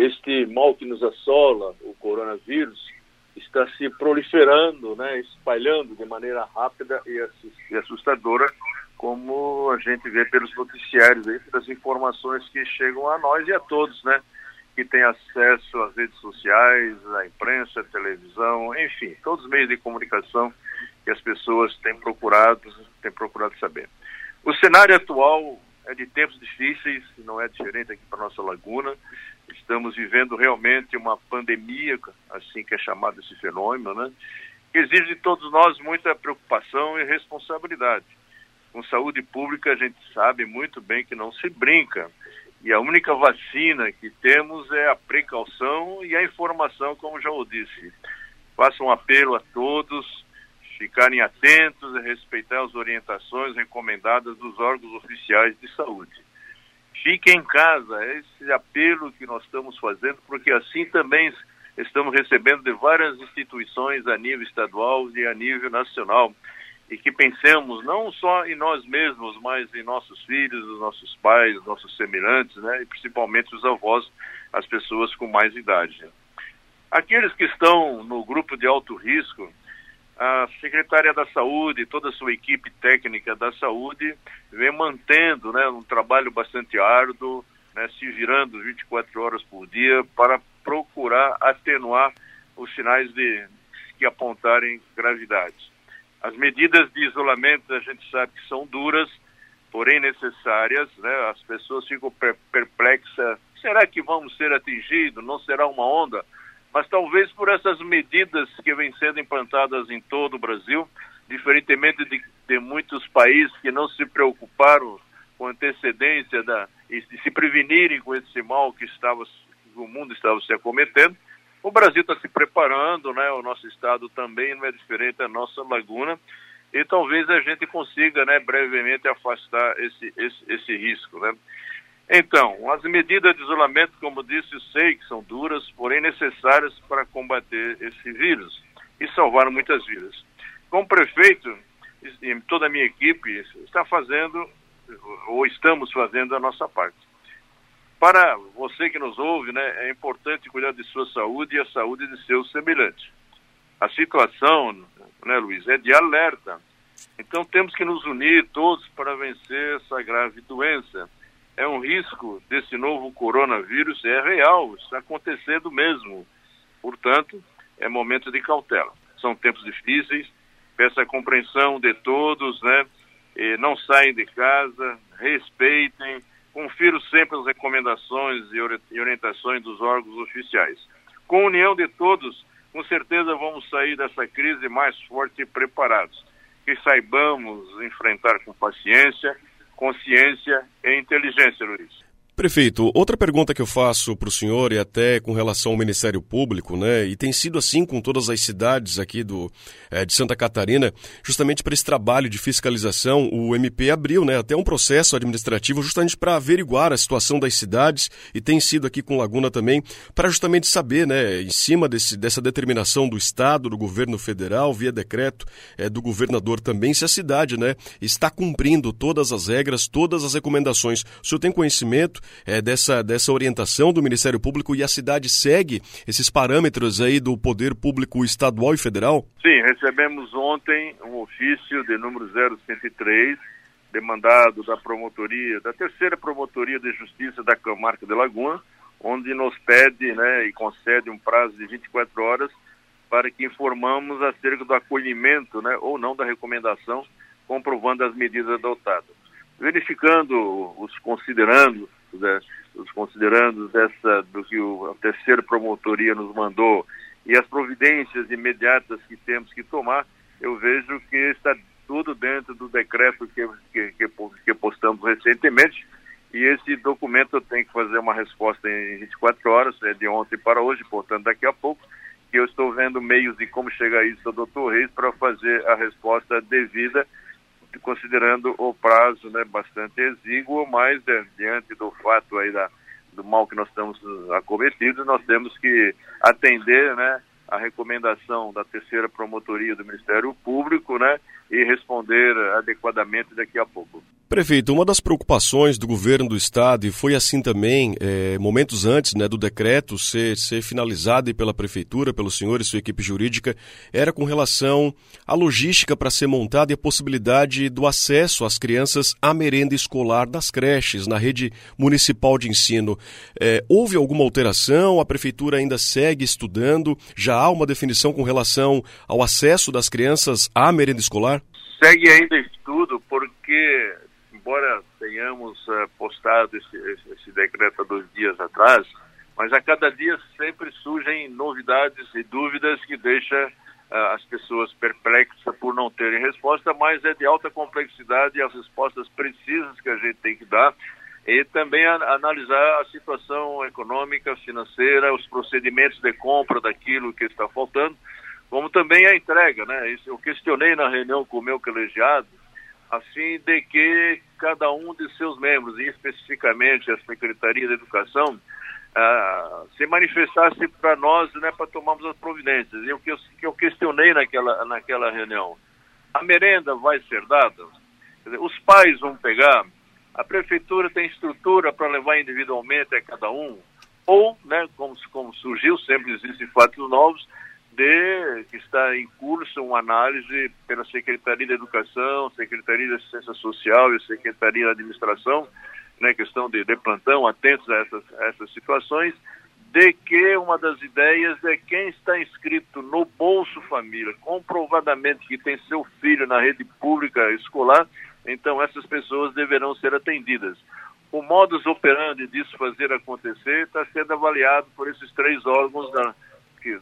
este mal que nos assola, o coronavírus, está se proliferando, né, espalhando de maneira rápida e assustadora, como a gente vê pelos noticiários, aí, pelas informações que chegam a nós e a todos, né, que têm acesso às redes sociais, à imprensa, à televisão, enfim, todos os meios de comunicação que as pessoas têm procurado, têm procurado saber. O cenário atual é de tempos difíceis, não é diferente aqui para nossa laguna. Estamos vivendo realmente uma pandemia, assim que é chamado esse fenômeno, né? Que exige de todos nós muita preocupação e responsabilidade. Com saúde pública, a gente sabe muito bem que não se brinca. E a única vacina que temos é a precaução e a informação, como já o disse. Faço um apelo a todos ficarem atentos e respeitar as orientações recomendadas dos órgãos oficiais de saúde. Fiquem em casa, esse apelo que nós estamos fazendo, porque assim também estamos recebendo de várias instituições a nível estadual e a nível nacional. E que pensemos não só em nós mesmos, mas em nossos filhos, os nossos pais, os nossos semelhantes, né? e principalmente os avós, as pessoas com mais idade. Aqueles que estão no grupo de alto risco, a secretária da Saúde, toda a sua equipe técnica da saúde, vem mantendo né, um trabalho bastante árduo, né, se virando 24 horas por dia para procurar atenuar os sinais de que apontarem gravidade. As medidas de isolamento a gente sabe que são duras, porém necessárias, né? As pessoas ficam perplexas. Será que vamos ser atingidos? Não será uma onda? Mas talvez por essas medidas que vêm sendo implantadas em todo o Brasil, diferentemente de, de muitos países que não se preocuparam com antecedência da, e se prevenirem com esse mal que estava, o mundo estava se acometendo, o Brasil está se preparando, né? O nosso estado também não é diferente da nossa laguna e talvez a gente consiga, né, brevemente afastar esse, esse, esse risco, né? Então, as medidas de isolamento, como disse, sei que são duras, porém necessárias para combater esse vírus e salvar muitas vidas. Como prefeito, e toda a minha equipe está fazendo, ou estamos fazendo a nossa parte. Para você que nos ouve, né, é importante cuidar de sua saúde e a saúde de seus semelhantes. A situação, né, Luiz, é de alerta. Então temos que nos unir todos para vencer essa grave doença é um risco desse novo coronavírus, é real, está acontecendo mesmo. Portanto, é momento de cautela. São tempos difíceis, peço a compreensão de todos, né? E não saem de casa, respeitem, confiram sempre as recomendações e orientações dos órgãos oficiais. Com a união de todos, com certeza vamos sair dessa crise mais forte e preparados. Que saibamos enfrentar com paciência consciência e inteligência, Luiz. Prefeito, outra pergunta que eu faço para o senhor e até com relação ao Ministério Público, né? E tem sido assim com todas as cidades aqui do, é, de Santa Catarina, justamente para esse trabalho de fiscalização, o MP abriu, né? Até um processo administrativo justamente para averiguar a situação das cidades e tem sido aqui com Laguna também para justamente saber, né? Em cima desse, dessa determinação do Estado, do governo federal, via decreto é, do governador também, se a cidade, né? Está cumprindo todas as regras, todas as recomendações. O senhor tem conhecimento? É, dessa, dessa orientação do Ministério Público e a cidade segue esses parâmetros aí do poder público estadual e federal? Sim, recebemos ontem um ofício de número 0103, demandado da promotoria, da terceira promotoria de justiça da Camarca de Laguna, onde nos pede né, e concede um prazo de 24 horas para que informamos acerca do acolhimento né, ou não da recomendação, comprovando as medidas adotadas. Verificando os considerandos né, os considerandos dessa do que o, a terceira promotoria nos mandou e as providências imediatas que temos que tomar, eu vejo que está tudo dentro do decreto que, que, que, que postamos recentemente e esse documento tem que fazer uma resposta em 24 horas, é de ontem para hoje, portanto daqui a pouco, que eu estou vendo meios de como chegar isso ao doutor Reis para fazer a resposta devida considerando o prazo né, bastante exíguo, mas é, diante do fato aí da, do mal que nós estamos acometidos, nós temos que atender né, a recomendação da terceira promotoria do Ministério Público né, e responder adequadamente daqui a pouco. Prefeito, uma das preocupações do governo do estado, e foi assim também, é, momentos antes né, do decreto ser, ser finalizado pela prefeitura, pelo senhor e sua equipe jurídica, era com relação à logística para ser montada e a possibilidade do acesso às crianças à merenda escolar das creches, na rede municipal de ensino. É, houve alguma alteração? A prefeitura ainda segue estudando? Já há uma definição com relação ao acesso das crianças à merenda escolar? Segue ainda estudo, porque embora tenhamos uh, postado esse, esse, decreto há dois dias atrás, mas a cada dia sempre surgem novidades e dúvidas que deixam uh, as pessoas perplexas por não terem resposta, mas é de alta complexidade as respostas precisas que a gente tem que dar e também a, analisar a situação econômica, financeira, os procedimentos de compra daquilo que está faltando, como também a entrega, né? Isso eu questionei na reunião com o meu colegiado, a fim de que cada um de seus membros, e especificamente a Secretaria da Educação, uh, se manifestasse para nós, né, para tomarmos as providências. E o que eu, que eu questionei naquela, naquela reunião, a merenda vai ser dada? Dizer, os pais vão pegar? A prefeitura tem estrutura para levar individualmente a cada um? Ou, né, como, como surgiu, sempre existem fatos novos, de que está em curso uma análise pela Secretaria da Educação, Secretaria da Assistência Social e Secretaria da Administração, né, questão de, de plantão, atentos a essas, a essas situações, de que uma das ideias é quem está inscrito no Bolso Família, comprovadamente que tem seu filho na rede pública escolar, então essas pessoas deverão ser atendidas. O modus operandi disso fazer acontecer está sendo avaliado por esses três órgãos da, que,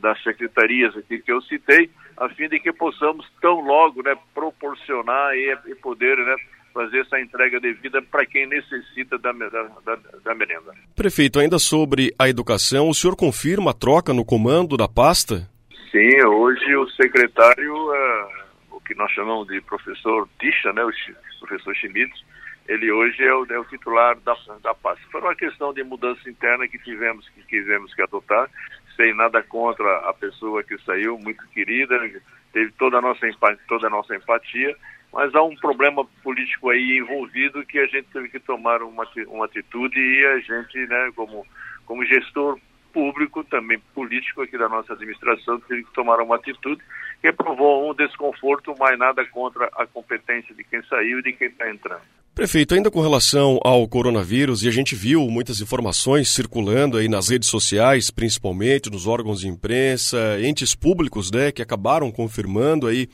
das secretarias aqui que eu citei, a fim de que possamos tão logo né, proporcionar e, e poder né, fazer essa entrega devida para quem necessita da, da, da, da, merenda. Prefeito, ainda sobre a educação, o senhor confirma a troca no comando da pasta? Sim, hoje o secretário, uh, o que nós chamamos de professor Tisha, né, o professor Schmidt, ele hoje é o, é o, titular da, da pasta. Foi uma questão de mudança interna que tivemos que tivemos que adotar sem nada contra a pessoa que saiu, muito querida, teve toda a nossa toda a nossa empatia, mas há um problema político aí envolvido que a gente teve que tomar uma, uma atitude e a gente, né, como, como gestor público, também político aqui da nossa administração, teve que tomar uma atitude que provou um desconforto, mas nada contra a competência de quem saiu e de quem está entrando. Prefeito, ainda com relação ao coronavírus, e a gente viu muitas informações circulando aí nas redes sociais, principalmente nos órgãos de imprensa, entes públicos, né, que acabaram confirmando aí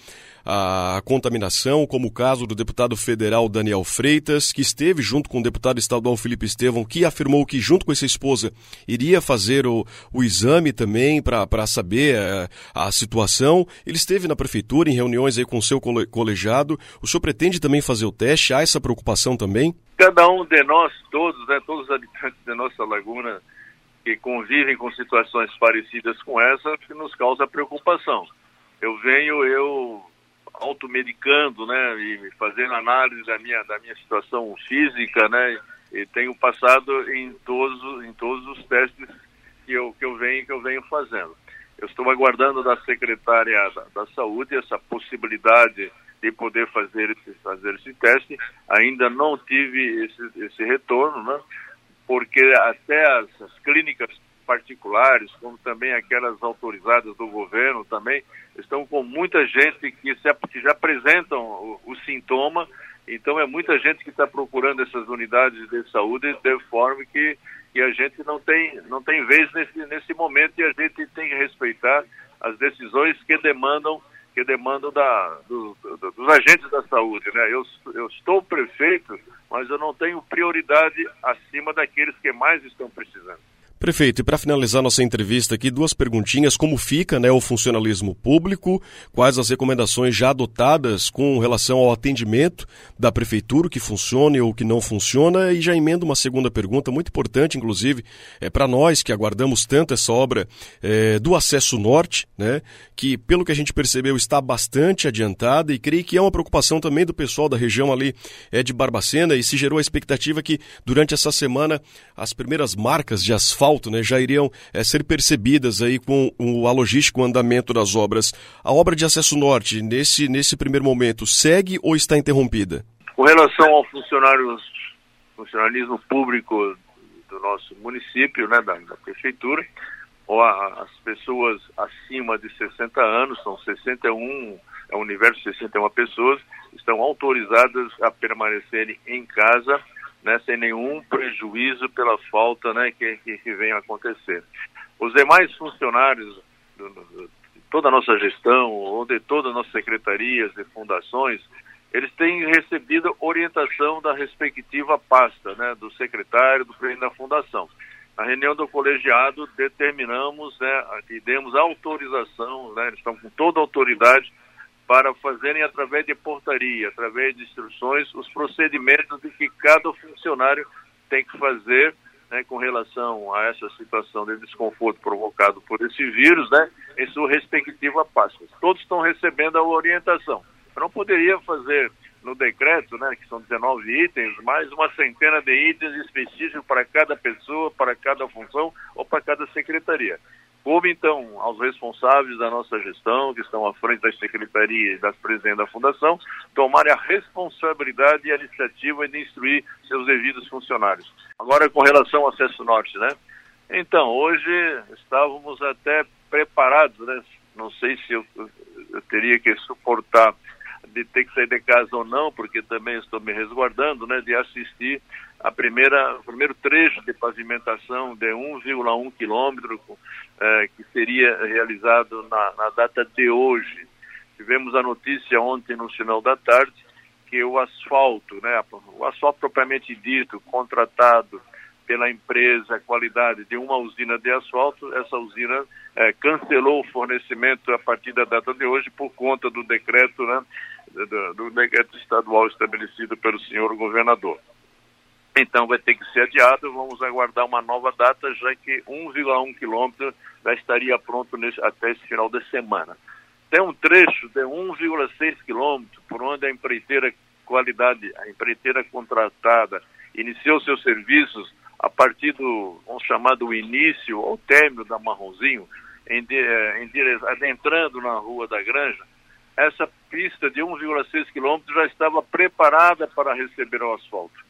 a contaminação, como o caso do deputado federal Daniel Freitas, que esteve junto com o deputado estadual Felipe Estevão, que afirmou que, junto com essa esposa, iria fazer o, o exame também para saber a, eh, a, situação. Ele esteve na prefeitura em reuniões aí com o seu colegiado. O senhor pretende também fazer o teste? Há essa preocupação também? Cada um de nós, todos, né, todos os habitantes da nossa laguna que convivem com situações parecidas com essa, que nos causa preocupação. Eu venho, eu automedicando, né, e fazendo análise da minha, da minha situação física, né, e tenho passado em todos, em todos os testes que eu, que eu, venho, que eu venho fazendo. Eu estou aguardando da secretária da, da Saúde essa possibilidade de poder fazer esse, fazer esse teste. Ainda não tive esse, esse retorno, né, porque até as, as clínicas particulares, como também aquelas autorizadas do governo também, estão com muita gente que, se, que já apresentam o, o sintoma, então é muita gente que está procurando essas unidades de saúde de forma que, que a gente não tem, não tem vez nesse, nesse momento e a gente tem que respeitar as decisões que demandam que demandam da, do, do, dos agentes da saúde. Né? Eu, eu estou prefeito, mas eu não tenho prioridade acima daqueles que mais estão precisando. Prefeito, e para finalizar nossa entrevista aqui, duas perguntinhas. Como fica né, o funcionalismo público? Quais as recomendações já adotadas com relação ao atendimento da prefeitura, o que funciona e o que não funciona? E já emendo uma segunda pergunta, muito importante, inclusive, é para nós que aguardamos tanto essa obra é, do acesso norte, né, que, pelo que a gente percebeu, está bastante adiantada e creio que é uma preocupação também do pessoal da região ali é, de Barbacena e se gerou a expectativa que, durante essa semana, as primeiras marcas de asfalto asfalto né, já iriam é, ser percebidas aí com o, a logística, o andamento das obras. A obra de acesso norte, nesse, nesse primeiro momento, segue ou está interrompida? Com relação ao funcionalismo público do nosso município, né, da, da prefeitura, ou a, as pessoas acima de 60 anos, são 61, é um universo de 61 pessoas, estão autorizadas a permanecerem em casa, né, sem nenhum prejuízo pela falta né, que, que, vem a acontecer. Os demais funcionários do, de toda a nossa gestão, ou de todas as nossas secretarias e fundações, eles têm recebido orientação da respectiva pasta, né, do secretário, do presidente da fundação. Na reunião do colegiado, determinamos né, e demos autorização, né, eles estão com toda a autoridade para fazerem através de portaria, através de instruções, os procedimentos de que cada funcionário tem que fazer né, com relação a essa situação de desconforto provocado por esse vírus, né, em sua respectiva pasta. Todos estão recebendo a orientação. Eu não poderia fazer no decreto, né, que são 19 itens, mais uma centena de itens específicos para cada pessoa, para cada função ou para cada secretaria. Coube, então, aos responsáveis da nossa gestão, que estão à frente das secretarias e das presidentes da Fundação, tomarem a responsabilidade e a iniciativa de instruir seus devidos funcionários. Agora, com relação ao acesso norte, né? Então, hoje estávamos até preparados, né? Não sei se eu, eu teria que suportar de ter que sair de casa ou não, porque também estou me resguardando, né, de assistir a primeira, o primeiro trecho de pavimentação de 1,1 quilômetro eh, que seria realizado na, na data de hoje. Tivemos a notícia ontem no final da tarde que o asfalto, né, o asfalto propriamente dito, contratado pela empresa qualidade de uma usina de asfalto, essa usina é, cancelou o fornecimento a partir da data de hoje por conta do decreto, né, do, do decreto estadual estabelecido pelo senhor governador. Então vai ter que ser adiado, vamos aguardar uma nova data, já que 1,1 quilômetro já estaria pronto nesse, até esse final de semana. Tem um trecho de 1,6 quilômetros por onde a empreiteira qualidade, a empreiteira contratada, iniciou seus serviços a partir do, vamos chamar do início ou término da Marronzinho, em, eh, em, adentrando na Rua da Granja, essa pista de 1,6 quilômetros já estava preparada para receber o asfalto.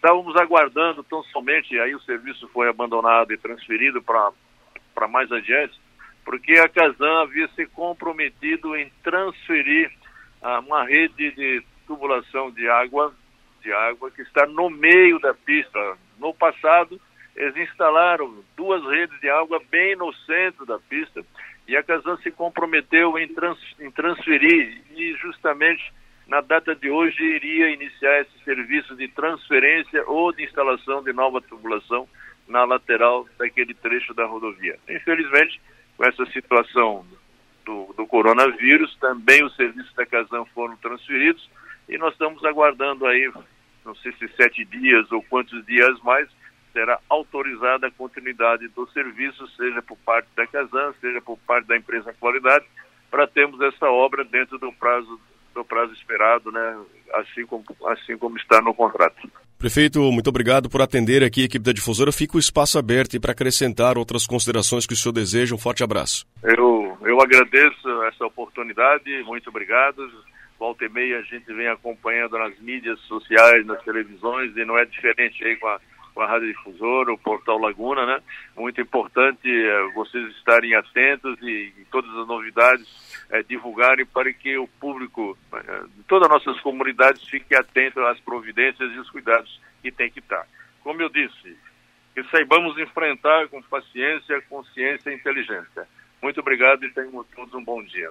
Estávamos aguardando tão somente, aí o serviço foi abandonado e transferido para mais adiante, porque a Casan havia se comprometido em transferir ah, uma rede de tubulação de água, de água que está no meio da pista, no passado, eles instalaram duas redes de água bem no centro da pista e a Casan se comprometeu em, trans, em transferir e justamente na data de hoje iria iniciar esse serviço de transferência ou de instalação de nova tubulação na lateral daquele trecho da rodovia. Infelizmente, com essa situação do, do coronavírus, também os serviços da Casan foram transferidos e nós estamos aguardando aí não sei se sete dias ou quantos dias mais, será autorizada a continuidade do serviço, seja por parte da Casan, seja por parte da empresa Qualidade, para termos essa obra dentro do prazo do prazo esperado, né? Assim como assim como está no contrato. Prefeito, muito obrigado por atender aqui a equipe da difusora. Fica o espaço aberto para acrescentar outras considerações que o senhor deseja. Um forte abraço. Eu, eu agradeço essa oportunidade, muito obrigado volta e meia a gente vem acompanhando nas mídias sociais, nas televisões, e não é diferente aí com a, com a Rádio Difusora, o Portal Laguna, né? Muito importante é, vocês estarem atentos e, e todas as novidades é, divulgarem para que o público, é, todas as nossas comunidades, fique atento às providências e os cuidados que tem que estar. Como eu disse, que saibamos enfrentar com paciência, consciência e inteligência. Muito obrigado e tenham todos um bom dia.